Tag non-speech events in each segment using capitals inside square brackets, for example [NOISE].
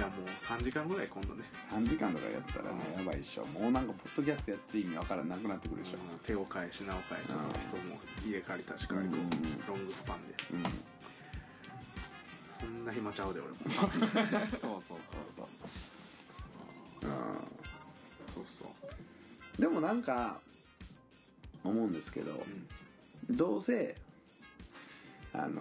じゃあもう3時間ぐらい今度ね。3時間とかやったらねやばいっしょ。もうなんかポッドキャストやって意味わからなくなってくるでしょ。手を変え品を変えちょっと人も入れ替わり立ち替わりこうん。うロングスパンで。うん。そんな暇ちゃうで俺も。[LAUGHS] そうそうそうそう。そうそうそう。うんでもなんか思うんですけど、どうせあの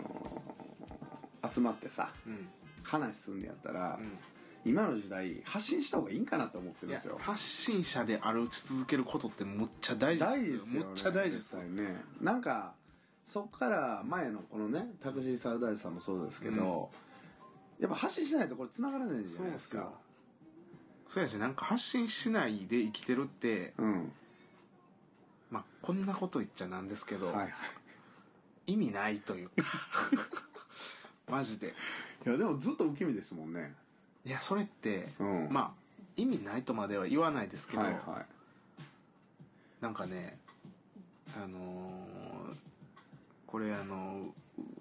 ー集まってさうん。うん話すんのやったら、うん今の時代発信した方がいいんかなと思ってるんですよ。発信者である続けることってむっちゃ大事ですよ、ね、むっちゃ大事です。絶対ね。なんかそっから前のこのねタクシーサウダージさんもそうですけど、やっぱ発信しないとこれ繋がらないじゃないですか。そうそうやしなんか発信しないで生きてるってうん。まあこんなこと言っちゃなんですけど、はいはい。意味ないというか。[LAUGHS] マジで。いやでもずっと受け身ですもんねいやそれって、うん。まあ意味ないとまでは言わないですけど、はいはなんかねあのーこれあの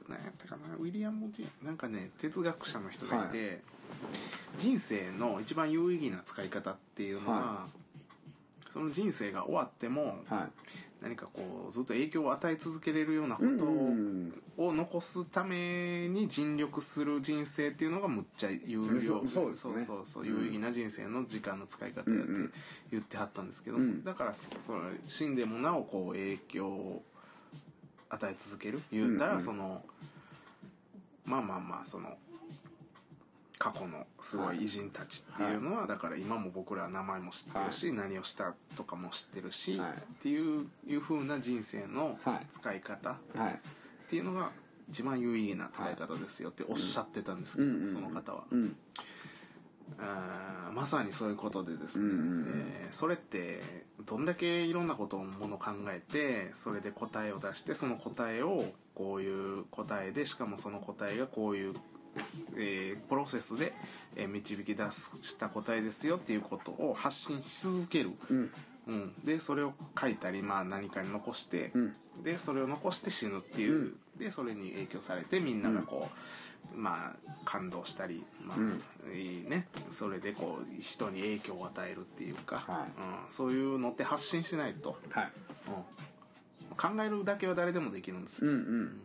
何やったかなウィリアム・ジェなんかね哲学者の人がいて、人生の一番有意義な使い方っていうのは、はその人生が終わってもいはい何かこうずっと影響を与え続けれるようなこうんとを,、うん。残すために尽力する人生っていうのがむっちゃ有料そそうそうそうそう。有意義な人生の時間の使い方やって言ってはったんですけど、うん。だからそれ死んでもなおこう影響を与え続ける。言ったら、そのまあまあまあその過去のすごい偉人たちっていうのは、だから今も僕らは名前も知ってるし、何をしたとかも知ってるし、はい。っていういう風な人生のはい使い方っはい。ていうのが一番有意義な使い方ですよっておっしゃってたんですけど、その方は、うん。あーまさにそういうことでですね、うんうんうん。えーそれってどんだけいろんなことをもの考えてそれで答えを出してその答えをこういう答えでしかもその答えがこういう、えープロセスで、えー導き出した答えですよっていうことを発信し続ける、うん。うん、でそれを書いたり、まあ、何かに残して、うん。でそれを残して死ぬっていう、でそれに影響されてみんながこう、まあ感動したり、まあいいね。それでこう人に影響を与えるっていうか、はい。うん、そういうのって発信しないと、はい。うん、考えるだけは誰でもできるんですよ、うん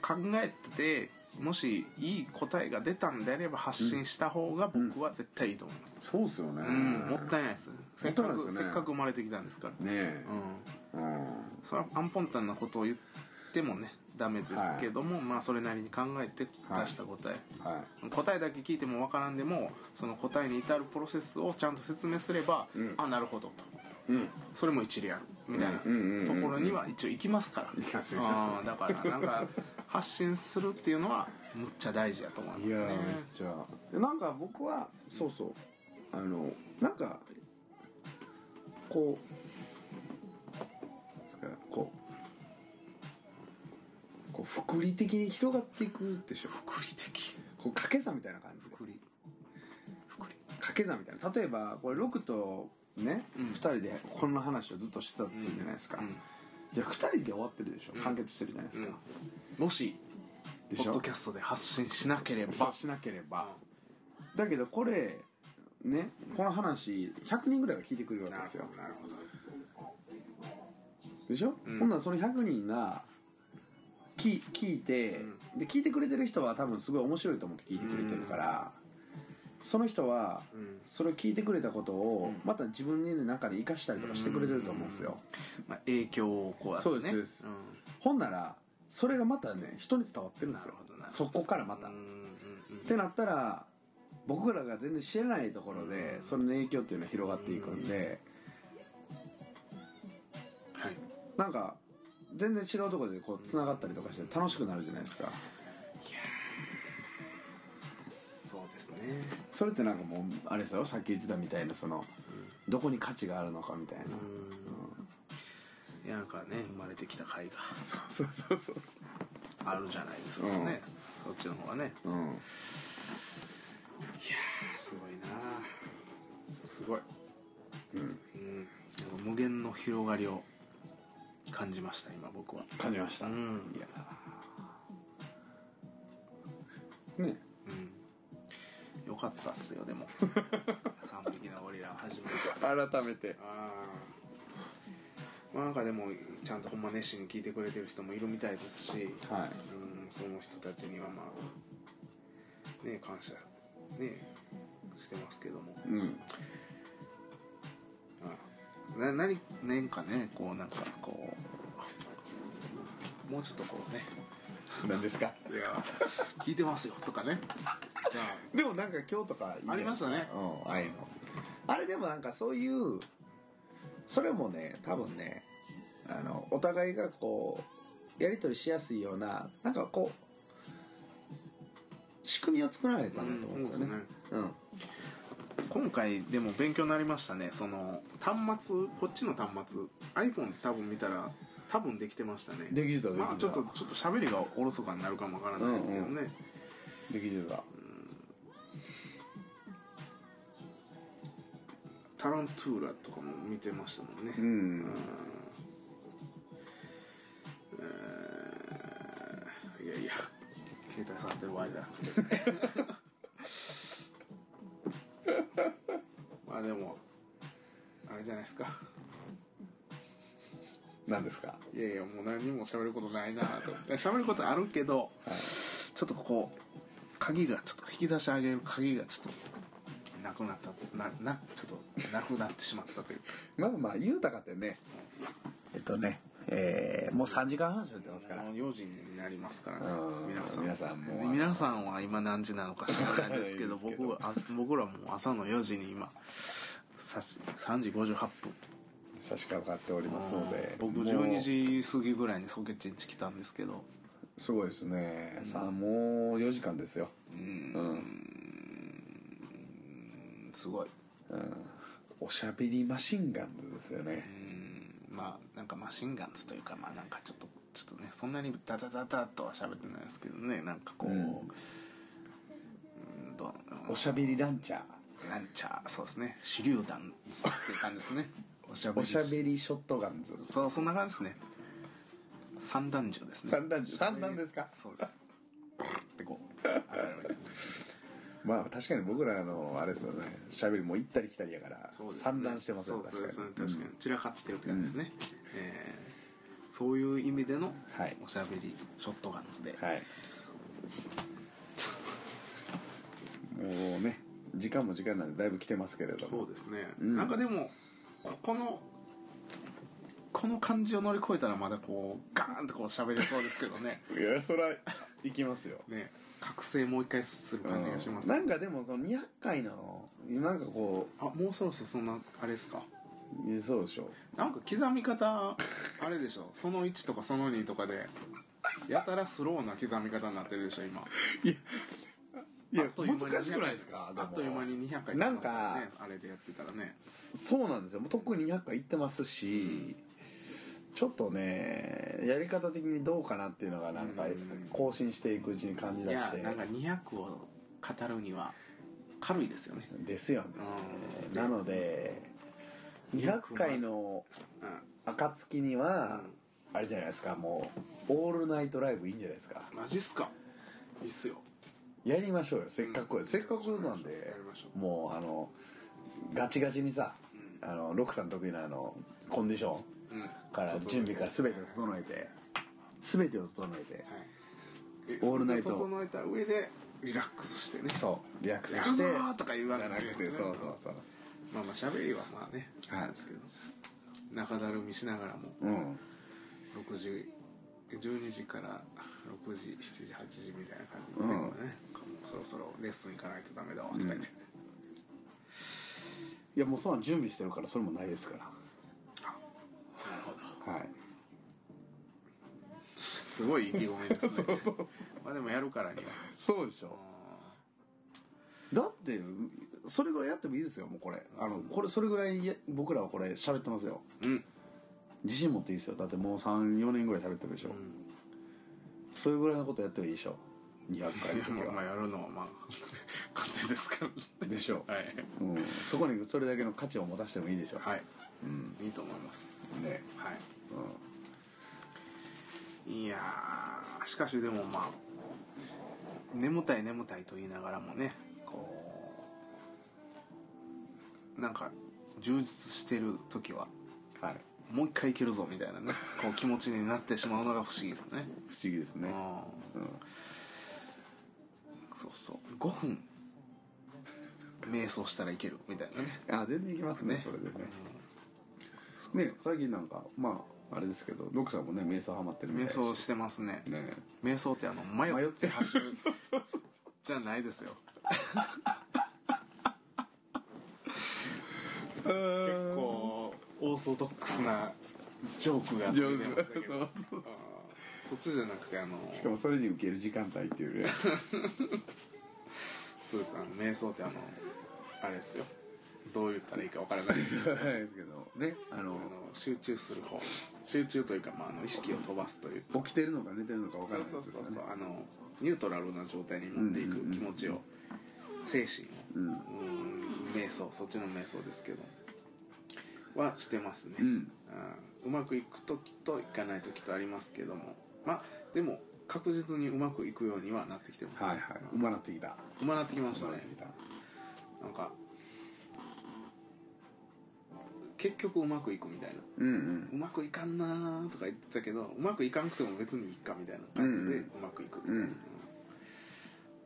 考えててもしいい答えが出たんであれば発信した方が僕は絶対いいと思います、そうっすよね。うんもったいないです。せっかく、ね。せっかく生まれてきたんですから、ねえ。うん。うん。それはアンポンタンなことを言ってもねダメですけども、まあそれなりに考えて出した答え、は答えだけ聞いてもわからんでもその答えに至るプロセスをちゃんと説明すれば、うん。あなるほどと。いうん。それも一理ある。みたいなとうんうんうんうん。ころには一応行きますから。行きます行きます。あーだからなんか発信するっていうのはむっちゃ大事だと思いますね。いやめっちゃ。なんか僕はそうそう。あのなんかこうなんですかこうこう複利的に広がっていくでしょ。福利的。こう掛け算みたいな感じで。福利。福利。掛け算みたいな。例えばこれ6とね、うん。2人でこんな話をずっとしてたとするじゃないですか、うん。じゃあ2人で終わってるでしょ。うん。完結してるじゃないですか、もしでしょ？ポッドキャストで発信しなければ。そうしなければ。だけどこれねこの話100人ぐらいが聞いてくれるわけですよ。なるほど。でしょ、うん。ほんならその100人が聞聞いて、で聞いてくれてる人は多分すごい面白いと思って聞いてくれてるから、その人はうん。それを聞いてくれたことをうん。また自分の中で生かしたりとかしてくれてると思うんですよ、まあ、影響をこうやってね。そうですそうです。ん。ほんならそれがまたね人に伝わってるんですよ。そこからまた、ってなったら僕らが全然知らないところでそれの影響っていうのは広がっていくんで、はい。なんか全然違うところでこう繋がったりとかして楽しくなるじゃないですかねそれってなんかもうあれですよさっき言ってたみたいなそのどこに価値があるのかみたいな、うん。いやなんかね生まれてきた甲斐がそうそうそうそう。そあるじゃないですかね、そっちの方がね。ううん。いやーすごいな。すごい。うん。うん。無限の広がりを感じました今僕は。感じました、うん。いやー。ね。うんよかかったっすよでも。[LAUGHS] 3匹のゴリラ初めて改めて。ああまあなんかでもちゃんとほんま熱心に聞いてくれてる人もいるみたいですし、はうん、その人たちにはまあね感謝ねしてますけども。いうん。あな何年かねこうなんかこうもうちょっとこうね何ですか？いや聞いてますよとかね。でもなんか今日とかありましたね。うんああいうの。あれでもなんかそういうそれもね多分ねあのお互いがこうやり取りしやすいようななんかこう仕組みを作らないとダメだと思うんですよね。うん今回でも勉強になりましたね。その端末こっちの端末。iPhone で多分見たら多分できてましたね。できてたできてた。まあちょっとちょっと喋りがおろそかになるかもわからないですけどね、できてた。タラントゥーラとかも見てましたもんね、うん。えーいやいや。携帯触ってる場合じゃなくてまあでもあれじゃないですか何ですか？いやいやもう何も喋ることないなと思って。[LAUGHS] 喋ることあるけど、ちょっとここ鍵がちょっと引き出し上げる鍵がちょっとなくなった。ななちょっとなくなってしまったという。か [LAUGHS] まあまあ言うたかってねえっとねえーもう3時間半喋ってますから。もう4時になりますからね。うん。皆さん。皆さんも皆さんは今何時なのか知らないですけど僕はあ僕らも朝の4時に今さし3時58分差し掛かっておりますので僕もう12時過ぎぐらいにソケッチンチ来たんですけど。すごいですね、さあもう4時間ですよ。うん、すごい。うん、おしゃべりマシンガンズですよね。うん。まあなんかマシンガンズというかまあなんかちょっとちょっとねそんなにダダダダとは喋ってないですけどね。なんかこう、うん。おしゃべりランチャー。ランチャー。そうですね。手榴弾っていう感じですねおしゃべりおしゃべりショットガンズ。そうそんな感じですね。三段銃ですね。三段銃三段ですか？そうです。ってこうまあ確かに僕らのあれですよね。しゃべりも行ったり来たりやから三段してますよそうですね。確かに。確かに。散らかってるって感じですね、えーそういう意味でのはい。おしゃべりショットガンズで、はい。もうね時間も時間なんでだいぶ来てますけれども。そうですね、うん。なんかでもここのこの感じを乗り越えたらまだこうガーンとこう喋れそうですけどね。[LAUGHS] いやそら行きますよ。ね。覚醒もう一回する感じがします、なんかでもその200回の？なんかこあもうそろそろそんなあれですか？うそうでしょ。なんか刻み方あれでしょ？その1とかその2とかでやたらスローな刻み方になってるでしょ今。いやいや難しくないですか？あっという間に200回なんかねあれでやってたらね。そうなんですよ。もうとっくに200回行ってますし、ちょっとねやり方的にどうかなっていうのがなんかうん。更新していくうちに感じい出して。やなんか200を語るには軽いですよね。ですよね。うん。なので200回のうん。暁にはあれじゃないですか。もうオールナイトライブいいんじゃないですか。マジっすか。いいっすよやりましょうよ。せっかくせっかくなんでもうあのガチガチにさあのロックさん得意なあのコンディションうん。はから準備から全てを整えて全てを整えてい。オールナイト。整えた上でリラックスしてね。そう。リラックスして。ーとか言わなくてそうそうそうまあまあ喋りはまあねはい。ですけど。中だるみしながらも。うん。6時12時から6時7時8時みたいな感じで、うんね。もうそろそろレッスン行かないとダメだわとか言って、いやもうそんなん準備してるからそれもないですから。なるほど。はい。すごい意気込みですね。[LAUGHS] まあでもやるからには。そうでしょ。だってそれぐらいやってもいいですよもうこれ。あのこれそれぐらいや僕らはこれ喋ってますよ。うん。自信持っていいですよ。だってもう34年ぐらい喋ってるでしょ、それぐらいのことやってもいいでしょ200回の時 [LAUGHS] まあまあはやるのはまあ [LAUGHS] 勝手ですからでしょはい。うん、そこにそれだけの価値を持たせてもいいでしょ、はい。うん。いいと思います。ね。はい。うん。いやーしかしでもまあ眠たい眠たいと言いながらもねこなんか充実してる時ははい。もう一回いけるぞみたいなねこう気持ちになってしまうのが不思議ですね。不思議ですね。うん。うんそうそう。5分。瞑想したらいけるみたいなね。あ全然いきますね。ねそれでね。ね最近なんかまああれですけどロクさんもね瞑想ハマってるみたい瞑想してますね。ね。瞑想ってあの迷ってて走る [LAUGHS] じゃないですよ。[LAUGHS] 結構オーソドックスなジョークがジョ出ークましたけどそっちじゃなくてあのしかもそれに受ける時間帯っていうね。[LAUGHS] そうですあの瞑想ってあのあれですよ。どう言ったらいいかわからないです。けどですけど。ねあの集中する方。集中というか、まあ、あの意識を飛ばすという。起きてるのか寝てるのか分からそうないそうそうそうですよねあのニュートラルな状態に持っていく気持ちを、精神をうん。うん瞑想そっちの瞑想ですけど。はしてますね、うん。うまくいく時といかない時とありますけどもまあでも確実にうまくいくようにはなってきてます、ね。はいはい。うまなってきた。うまなってきましたなってきた。なんか結局うまくいくみたいな。うんうん。うまくいかんなーとか言ってたけどうまくいかんくても別にいいかみたいな感じでうまくいく、うん。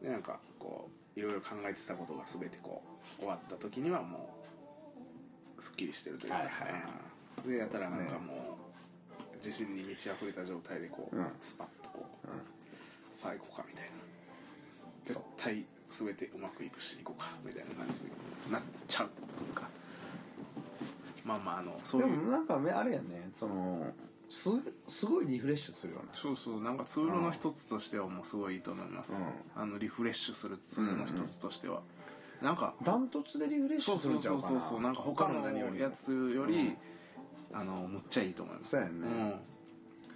でなんかこういろいろ考えてたことが全てこう終わった時にはもうすっきりしてるというか、はいはい。でやったらなんかもう自信に満ち溢れた状態でこう、うん。スパッとこう、うん。さあ行こうかみたいな。そう。絶対全てうまくいくし行こうかみたいな感じになっちゃうというか。まあまああのそういう。でもなんかねあれやねそのすすごいリフレッシュするような。そうそうなんかツールの一つとしてはもうすごいいいと思います、あのリフレッシュするツールの一つとしては、なんかダントツでリフレッシュすそうそうるんちゃうかな。そうそうそうなんか他のやつより、あのむっちゃいいと思います。そうやんね。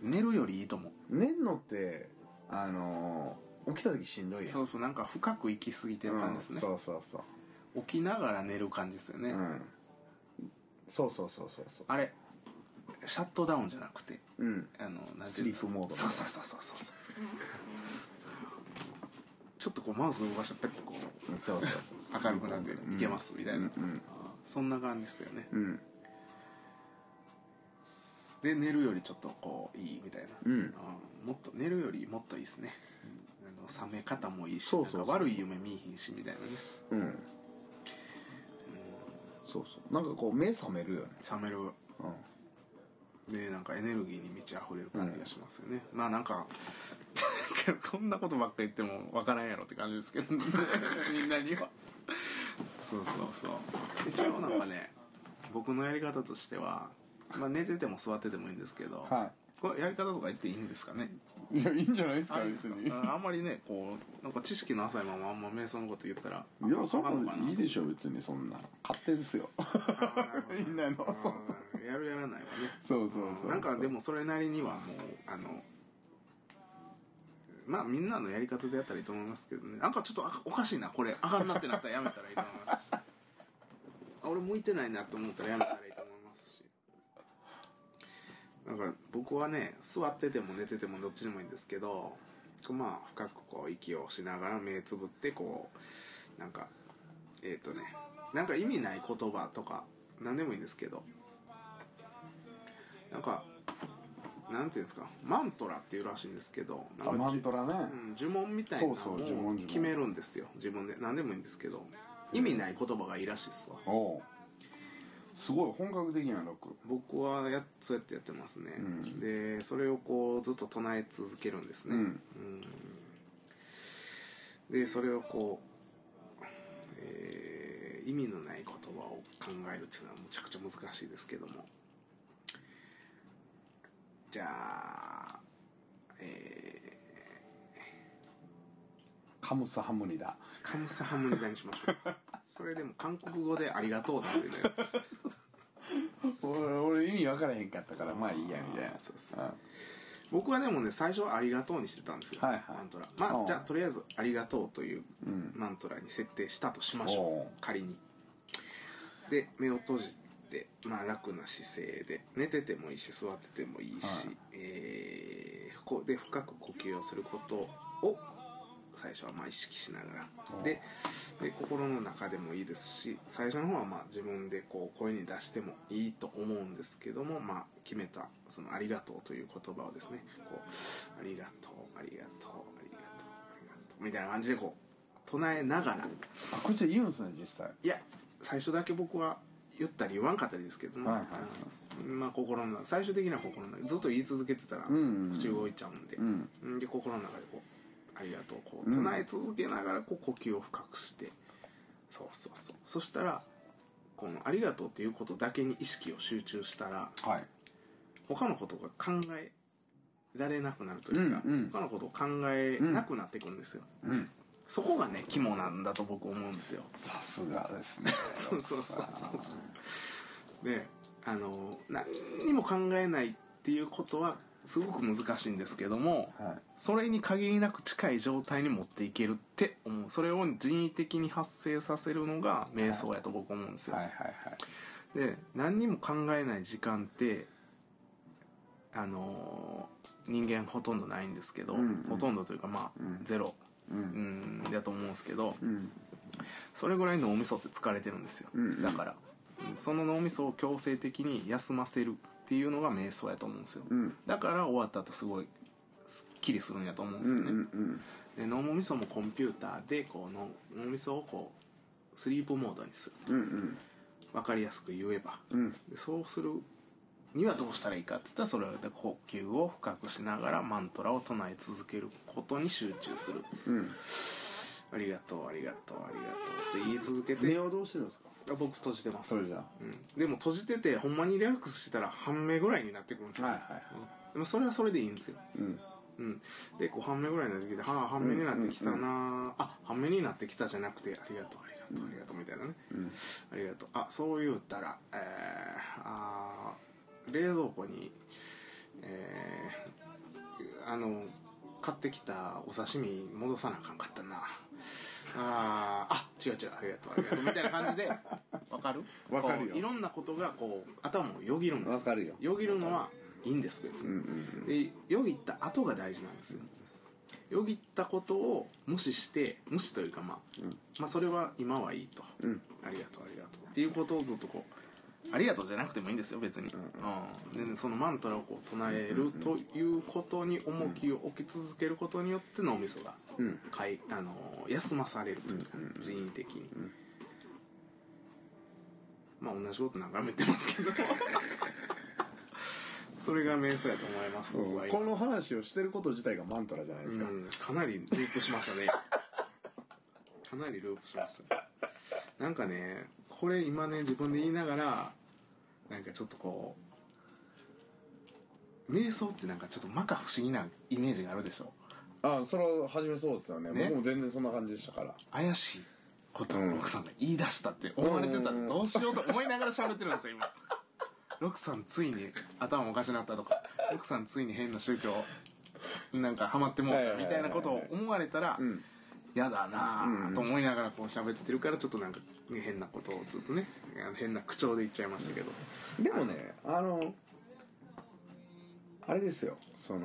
うん、寝るよりいいと思う。寝んのってあの起きた時しんどいやん。そうそうなんか深く行き過ぎてる感じですね、うんそうそうそう。起きながら寝る感じですよね、うん。そうそうそうそうそう。あれシャットダウンじゃなくてうん。あのなんスリープモードそうそうそうそうそうそう。ちょっとこうマウス動かしてペッとこうそうそうそう明るくなっていけますみたいな、うん。そんな感じですよね。うんで寝るよりちょっとこういいみたいな、うん。あもっと寝るよりもっといいですね、あの冷め方もいいしそうそうそう。なんか悪い夢見えひんしみたいなね。うん。そうそう。なんかこう目覚めるよね。冷める。うん。でなんかエネルギーに満ち溢れる感じがしますよね、まあなんか [LAUGHS] こんなことばっか言ってもわからんやろって感じですけど、ね、[LAUGHS] みんなには。そうそうそう。一応なんかね僕のやり方としては、まあ、寝てても座っててもいいんですけど、はこれやり方とか言っていいんですかね？いいやいいんじゃないですかあ別に。ああんまりねこうなんか知識の浅いままあんま瞑想のこと言ったらいやそんないいでしょ別にそんな。勝手ですよ。[LAUGHS] みんなの。そうそううんやるやらないわね。そうそうそうなんかでもそれなりにはもうあのまあみんなのやり方でやったらいいと思いますけどね。なんかちょっとあおかしいなこれ。あかんなってなったらやめたらいいと思いますし。あ俺向いてないなと思ったらやめたらいいなんか僕はね座ってても寝ててもどっちでもいいんですけどまあ深くこう息をしながら目つぶってこうなんかえっ、とねなんか意味ない言葉とか何でもいいんですけどなんかなんていうんですかマントラっていうらしいんですけどマントラね。うん、呪文みたいなのを決めるんですよ。自分で。何でもいいんですけど意味ない言葉がいいらしいっすわすごい本格的なロック。僕はやそうやってやってますね、うん。でそれをこうずっと唱え続けるんですね、うん。うん。でそれをこう、えー意味のない言葉を考えるっていうのはむちゃくちゃ難しいですけども。じゃあえカムサハムニだーカムサハムニダにしましょう [LAUGHS] それでも韓国語で「ありがとう」なんでね俺俺意味分からへんかったからまあいいやみたいな。そうそう僕はでもね最初は「ありがとう」にしてたんですよ、はいはい。マントラ。まうんあじゃあとりあえず「ありがとう」といううん。マントラに設定したとしましょおうう仮に。で目を閉じて、まあ、楽な姿勢で寝ててもいいし座っててもいいし、はい。えーで深く呼吸をすることを最初はまあ意識しながら。でで心の中でもいいですし最初の方はまあ自分でこう声に出してもいいと思うんですけども、まあ、決めたその「ありがとう」という言葉をですねこうありがとうありがとうありがとうありがとうみたいな感じでこう唱えながら。あこっちで言うんですね実際。いや最初だけ僕は言ったり言わんかったりですけども、はいはいうんまあ心の中最終的には心の中ずっと言い続けてたら口動いちゃうんで、うん。うんで心の中でこう「ありがとう」こううん。唱え続けながらこう呼吸を深くして、そうそうそう。そしたらこの「ありがとう」っていうことだけに意識を集中したらはい。他のことが考えられなくなるというか、うんうん。他のことを考えなくなってくるんですよ、うん。そこがね肝なんだと僕思うんですよ。さすがですね。[LAUGHS] そうそうそうそうそう。[LAUGHS] であの何にも考えないっていうことはすごく難しいんですけどもはい。それに限りなく近い状態に持っていけるって思う。それを人為的に発生させるのが瞑想やと僕思うんですよ、はい。はい。はい。で何にも考えない時間ってあの人間ほとんどないんですけど、うん。うんほとんどというかまあ、うん。ゼロ、ううんん、だと思うんですけど、うん。それぐらい脳みそって疲れてるんですよ、うん。うん。だから。うん。その脳みそを強制的に休ませるっていうのが瞑想やと思うんですよ、うん。だから終わった後すごいすっきりするんやと思うんですうんよね、うん。で脳みそもコンピューターでこう脳脳みそをこうスリープモードにする。うんうん。分かりやすく言えば。うん。でそうするにはどうしたらいいかって言ったらそれで呼吸を深くしながらマントラを唱え続けることに集中する。うん。ありがとうありがとうありがとうって言い続けて。目をどうしてるんですか？あ僕閉じてます。それじゃあうん、でも閉じててほんまにリラックスしてたら半目ぐらいになってくるんですよ、はいはいはい。うん。でもそれはそれでいいんですよ、うん。うん、でこう半目ぐらいになってきて「はあ半目になってきたな、あ半目になってきた」じゃなくて「ありがとうありがとうありがとう」みたいなね、うん。ありがとう。あそう言うたらえー、あー冷蔵庫にえー、あの買ってきたお刺身戻さなあかんかったなあーあ違う違うありがとうありがとうみたいな感じでわかる？わかるよ。こういろんなことがこう頭をよぎるんです。わかるよ。よぎるのはいいんです。別に、うんうん。でよぎった後が大事なんですよ。よぎったことを無視して無視というかまあ、まあそれは今はいいと、うん。ありがとうありがとう。っていうことをずっとこうありがとうじゃなくてもいいんですよ別に、うん。でそのマントラをこう唱えるということに重きを置き続けることによって脳みそがうん。かいあの休まされるというか、人為的に、まあ同じこと眺めてますけど。[LAUGHS] それが瞑想やと思います僕は今。この話をしてること自体がマントラじゃないですか。うん、かなりループしましたね。かなりループしましたなんかねこれ今ね自分で言いながらなんかちょっとこう瞑想ってなんかちょっと摩訶不思議なイメージがあるでしょ？あそれは初めそうですよね。ね？僕も全然そんな感じでしたから。怪しいことうんをロクさんが言い出したって思われてたらどうしようと思いながら喋ってるんですよ今。ロクさんついに頭おかしなったとかロクさんついに変な宗教なんかハマってもうたみたいなことを思われたらうん嫌だなと思いながらこう喋ってるからちょっとなんかね変なことをずっとね変な口調で言っちゃいましたけど。でもねあのあれですよその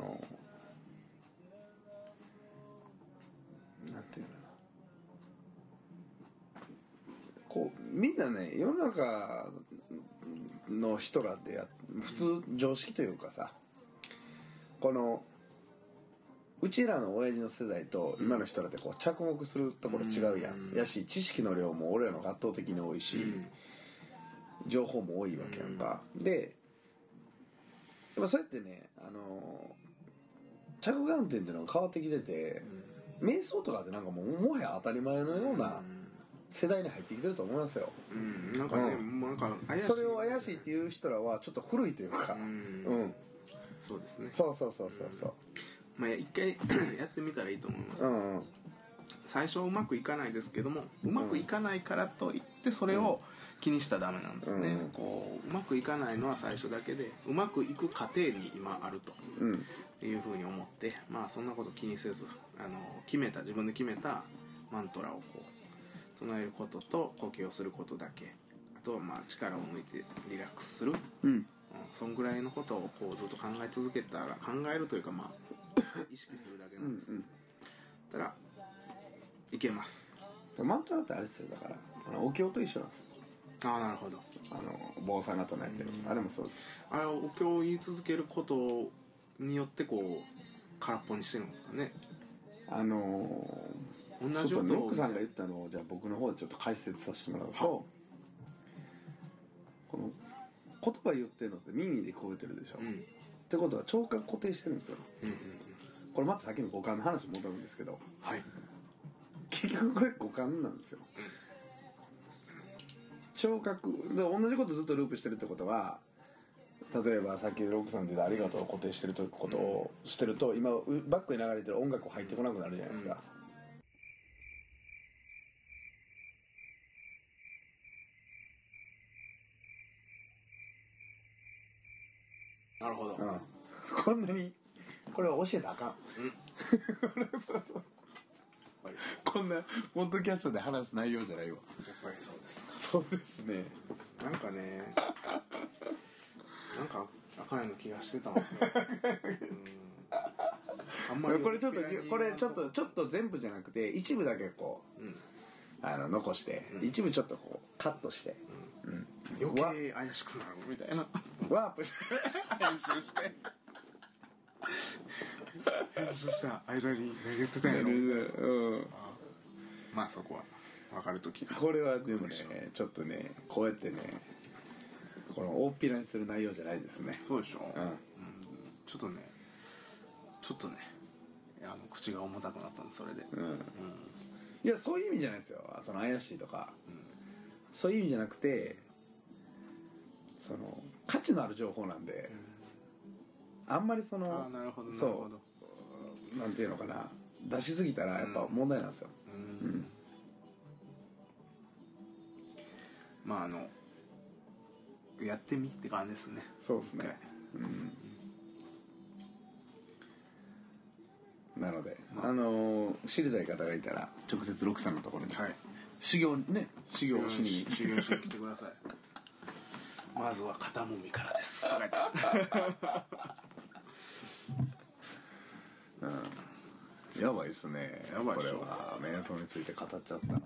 なんていうのかな。こうみんなね世の中の人らでや普通常識というかさこのうちらの親父の世代と今の人らってこう着目するところ違うやん、うん。やし知識の量も俺らのが圧倒的に多いし、情報も多いわけやんか、でやっぱそうやってねあの着眼点っていうのが変わってきてて、瞑想とかってなんかもうもはや当たり前のような世代に入ってきてると思いますよ、うん、うん、なんかね、うもうなんか怪しい。それを怪しいっていう人らはちょっと古いというか。ううんん、そうですね。そうそうそうそうそうまあ一回 [COUGHS] やってみたらいいと思います、うんうん。最初うまくいかないですけどもうまくいかないからといってそれを気にしたらダメなんですね、うん。こううまくいかないのは最初だけでうまくいく過程に今あるとうん。いうふうに思ってまあそんなこと気にせずあの決めた自分で決めたマントラをこう唱えることと呼吸をすることだけ。あとはまあ力を抜いてリラックスする、うん。うん、そんぐらいのことをこうずっと考え続けたら考えるというかまあ意識するだけなんです、たらいけます。でマントラってあれですよだからあのお経と一緒なんですよ。ああなるほど。あの坊さんが唱えてる、あれもそう。あれをお経を言い続けることによってこう空っぽにしてるんですかね。あの同ーちょっとノックさんが言ったのをじゃあ僕の方でちょっと解説させてもらうは。とこの言葉言ってるのって耳で聞こえてるでしょ、っうんてことは聴覚固定してるんですよ。うんうんうん。これまたさっきの五感の話に戻るんですけど。はい。結局これ五感なんですよ、聴覚で同じことずっとループしてるってことは例えばさっきロックさんで言った「ありがとう」を固定してるということをしてると今バックに流れてる音楽入ってこなくなるじゃないですか、なるほど、うんこんなにこれは教えたらあかん。こんなポッドキャストで話す内容じゃないわ。やっぱりそうですか。そうですね。なんかねなんかあかんような気がしてたんですよ、うん、あんまりこれちょっとこれちょっとちょっと全部じゃなくて一部だけこううん。あの残して、一部ちょっとこうカットして、うん。余計怪しくなるみたいな。ワープして。編集して編集した間に何言ってたんやろ。うん。まあそこは分かる時が。これはでもねちょっとねこうやってねこの大っぴらにする内容じゃないですね。そうでしょ、うん。ちょっとねちょっとねあの口が重たくなったんですそれで、うん。いやそういう意味じゃないですよ。その怪しいとか、そういう意味じゃなくてその価値のある情報なんで、あんまりそあのあなるほどそう。なんていうのかな。出しすぎたらやっぱ問題なんですよ、うん。まああのやってみって感じですね。そうですね。うん。なので、あ。のー知りたい方がいたら直接ロクさんのところに、はい。修行ね修行をしに。修行しに来てください。[LAUGHS] まずは肩もみからです。とか言ってやばいっすね。やばいこれは瞑想について語っちゃったのは。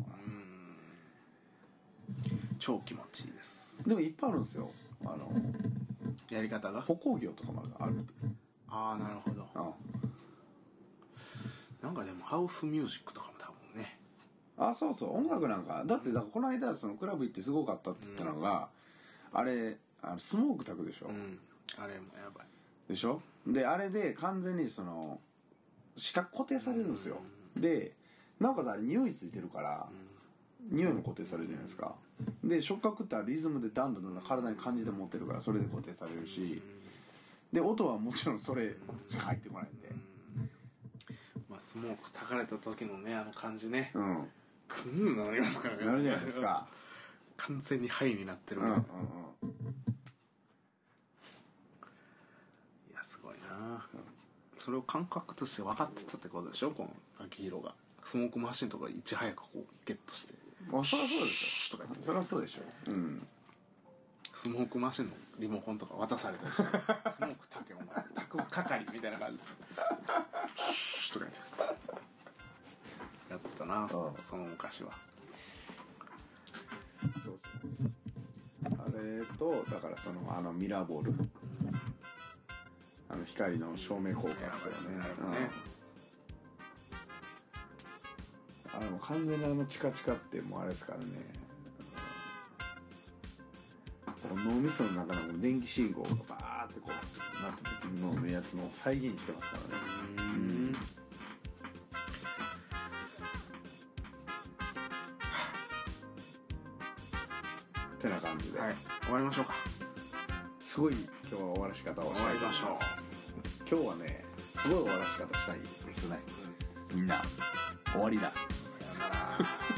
超気持ちいいです。でもいっぱいあるんですよ。あのやり方が？歩行業とかまであるああなるほど。あなんかでもハウスミュージックとかも多分ね。あそうそう。音楽なんか。だってだこの間そのクラブ行ってすごかったって言ったのが、あれあのスモーク炊くでしょ、うん。あれもやばい。でしょ。であれで完全にその視覚固定されるんですよ、でなおかつあれ匂いついてるから、匂いも固定されるじゃないですか。で触覚ってリズムでだんだんだんだん体に感じて持ってるからそれで固定されるし。で音はもちろんそれしか入ってこないんで。まあスモーク炊かれた時のねあの感じね。うん。クンなりますからね。なるじゃないですか。完全にハイになってるうんうんうん。いやすごいなそれを感覚として分かってたってことでしょこの秋広が。スモークマシンとかいち早くこうゲットして。まあそりゃそうでしとか言って。ょそりゃそうでしょ。うん。スモークマシンのリモコンとか渡されたりして。[LAUGHS] スモーク炊けお前炊く係みたいな感じで。シュッとか言って。やってたなうん。その昔は。そうそう。あれとだからそのあのミラーボール光の照明効果ですよね。うん。あれも完全にあのチカチカってもうあれですからね。脳みその中の電気信号がバーってこうなった時のやつの再現してますからね。うん。ってな感じで、はい。終わりましょうか。すごい今日は終わらし方を終わりましょう今日はねすごい終わらし方したいですねみんな終わりだ。さよなら